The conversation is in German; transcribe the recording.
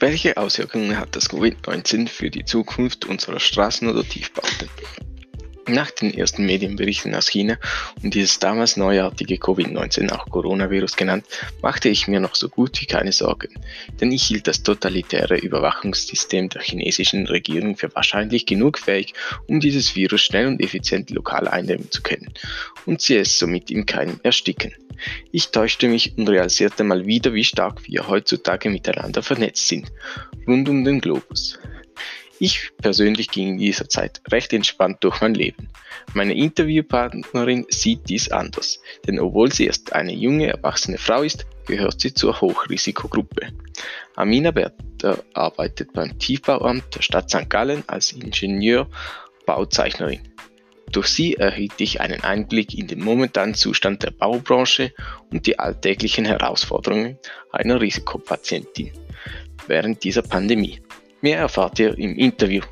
Welche Auswirkungen hat das Covid-19 für die Zukunft unserer Straßen oder Tiefbauten? Nach den ersten Medienberichten aus China und dieses damals neuartige Covid-19, auch Coronavirus genannt, machte ich mir noch so gut wie keine Sorgen, denn ich hielt das totalitäre Überwachungssystem der chinesischen Regierung für wahrscheinlich genug fähig, um dieses Virus schnell und effizient lokal eindämmen zu können und sie es somit im Keim ersticken. Ich täuschte mich und realisierte mal wieder, wie stark wir heutzutage miteinander vernetzt sind, rund um den Globus. Ich persönlich ging in dieser Zeit recht entspannt durch mein Leben. Meine Interviewpartnerin sieht dies anders, denn obwohl sie erst eine junge, erwachsene Frau ist, gehört sie zur Hochrisikogruppe. Amina Berter arbeitet beim Tiefbauamt der Stadt St. Gallen als Ingenieur-Bauzeichnerin. Durch sie erhielt ich einen Einblick in den momentanen Zustand der Baubranche und die alltäglichen Herausforderungen einer Risikopatientin während dieser Pandemie. Mehr erfahrt ihr im Interview.